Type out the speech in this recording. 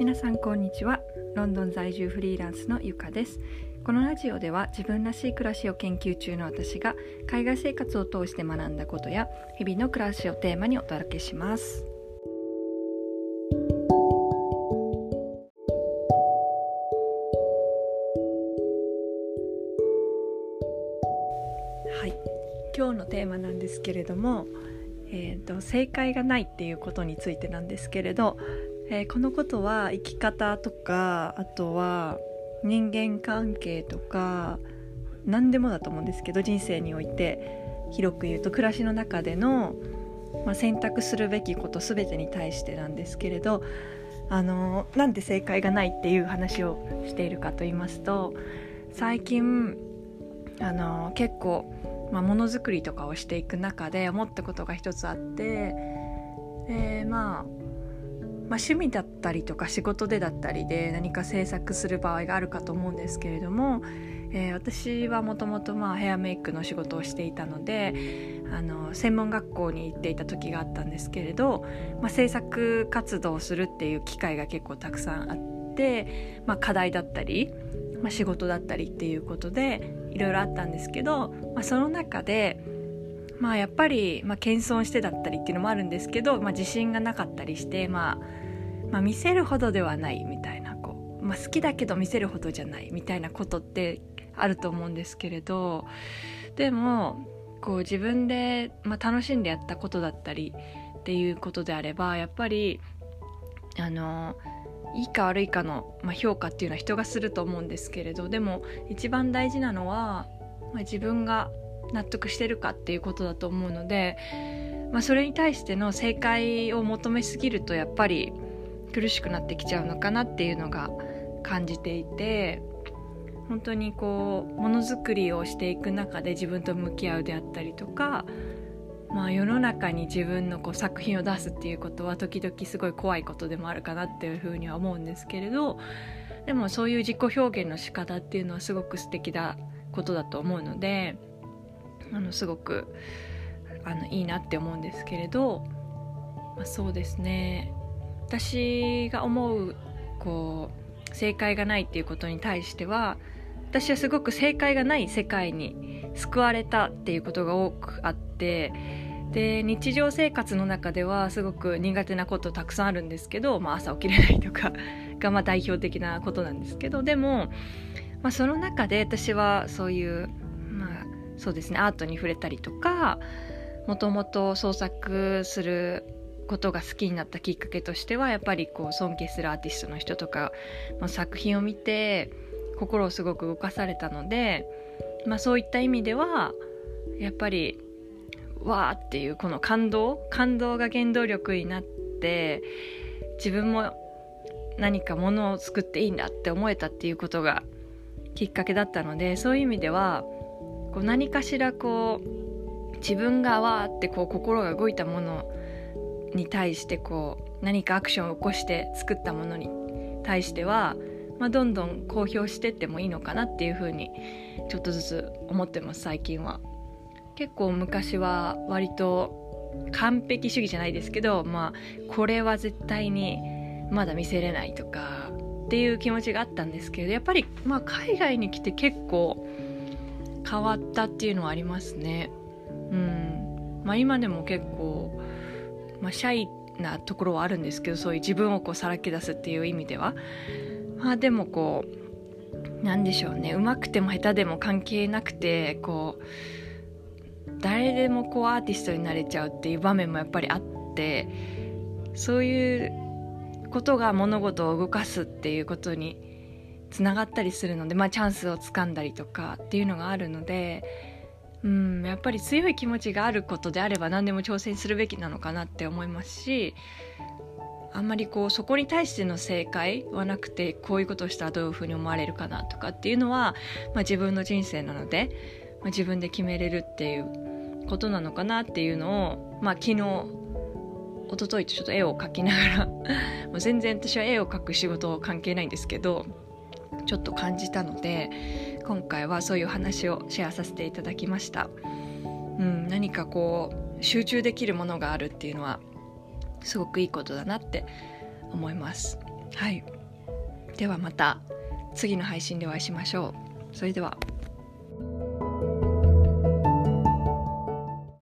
皆さんこんにちは。ロンドン在住フリーランスのゆかです。このラジオでは自分らしい暮らしを研究中の私が海外生活を通して学んだことや日々の暮らしをテーマにお届けします。はい。今日のテーマなんですけれどもえーと、正解がないっていうことについてなんですけれど、えー、このことは生き方とかあとは人間関係とか何でもだと思うんですけど人生において。広く言うと暮らしの中での、まあ、選択するべきこと全てに対してなんですけれどあのなんで正解がないっていう話をしているかと言いますと最近あの結構まあ、ものづくりとかをしていく中で思ったことが一つあってで、まあ、まあ趣味だったりとか仕事でだったりで何か制作する場合があるかと思うんですけれども、えー、私はもともとヘアメイクの仕事をしていたのであの専門学校に行っていた時があったんですけれど、まあ、制作活動をするっていう機会が結構たくさんあって、まあ、課題だったりまあ、仕事だったりっていうことでいろいろあったんですけど、まあ、その中で、まあ、やっぱり、まあ、謙遜してだったりっていうのもあるんですけど、まあ、自信がなかったりして、まあ、まあ見せるほどではないみたいなこう、まあ、好きだけど見せるほどじゃないみたいなことってあると思うんですけれどでもこう自分で、まあ、楽しんでやったことだったりっていうことであればやっぱりあのいいか悪いかの、まあ、評価っていうのは人がすると思うんですけれどでも一番大事なのは、まあ、自分が納得してるかっていうことだと思うので、まあ、それに対しての正解を求めすぎるとやっぱり苦しくなってきちゃうのかなっていうのが感じていて本当にこうものづくりをしていく中で自分と向き合うであったりとかまあ、世の中に自分のこう作品を出すっていうことは時々すごい怖いことでもあるかなっていうふうには思うんですけれどでもそういう自己表現の仕方っていうのはすごく素敵なことだと思うのであのすごくあのいいなって思うんですけれど、まあ、そうですね。私が思うこう正解がないっていうことに対しては私はすごく正解がない世界に救われたっていうことが多くあってで日常生活の中ではすごく苦手なことたくさんあるんですけど、まあ、朝起きれないとか がまあ代表的なことなんですけどでも、まあ、その中で私はそういう、そうですね。アートに触れたりとかもともと創作することが好きになったきっかけとしてはやっぱりこう尊敬するアーティストの人とかの作品を見て心をすごく動かされたので、まあ、そういった意味ではやっぱりわーっていうこの感動感動が原動力になって自分も何かものを作っていいんだって思えたっていうことがきっかけだったのでそういう意味ではこう何かしらこう自分がわーってこう心が動いたものに対してこう何かアクションを起こして作ったものに対しては、まあ、どんどん公表してってもいいのかなっていうふうにちょっとずつ思ってます最近は。結構昔は割と完璧主義じゃないですけどまあこれは絶対にまだ見せれないとかっていう気持ちがあったんですけどやっぱりまあ海外に来て結構変わったっていうのはありますね。うん。まあ、今でも結構、まあ、シャイなところはあるんですけどそういう自分をこうさらけ出すっていう意味では。まあでもこうなんでしょうね。うまくても下手でも関係なくてこう誰でもこうアーティストになれちゃうっていう場面もやっぱりあってそういうことが物事を動かすっていうことにつながったりするので、まあ、チャンスをつかんだりとかっていうのがあるので、うん、やっぱり強い気持ちがあることであれば何でも挑戦するべきなのかなって思いますしあんまりこうそこに対しての正解はなくてこういうことをしたらどういうふうに思われるかなとかっていうのは、まあ、自分の人生なので、まあ、自分で決めれるっていうことなのかなっていうのを、まあ、昨日一昨日とちょっと絵を描きながら もう全然私は絵を描く仕事関係ないんですけどちょっと感じたので今回はそういう話をシェアさせていただきました、うん、何かこう集中できるものがあるっていうのはすごくいいことだなって思います。はい。ではまた次の配信でお会いしましょう。それでは。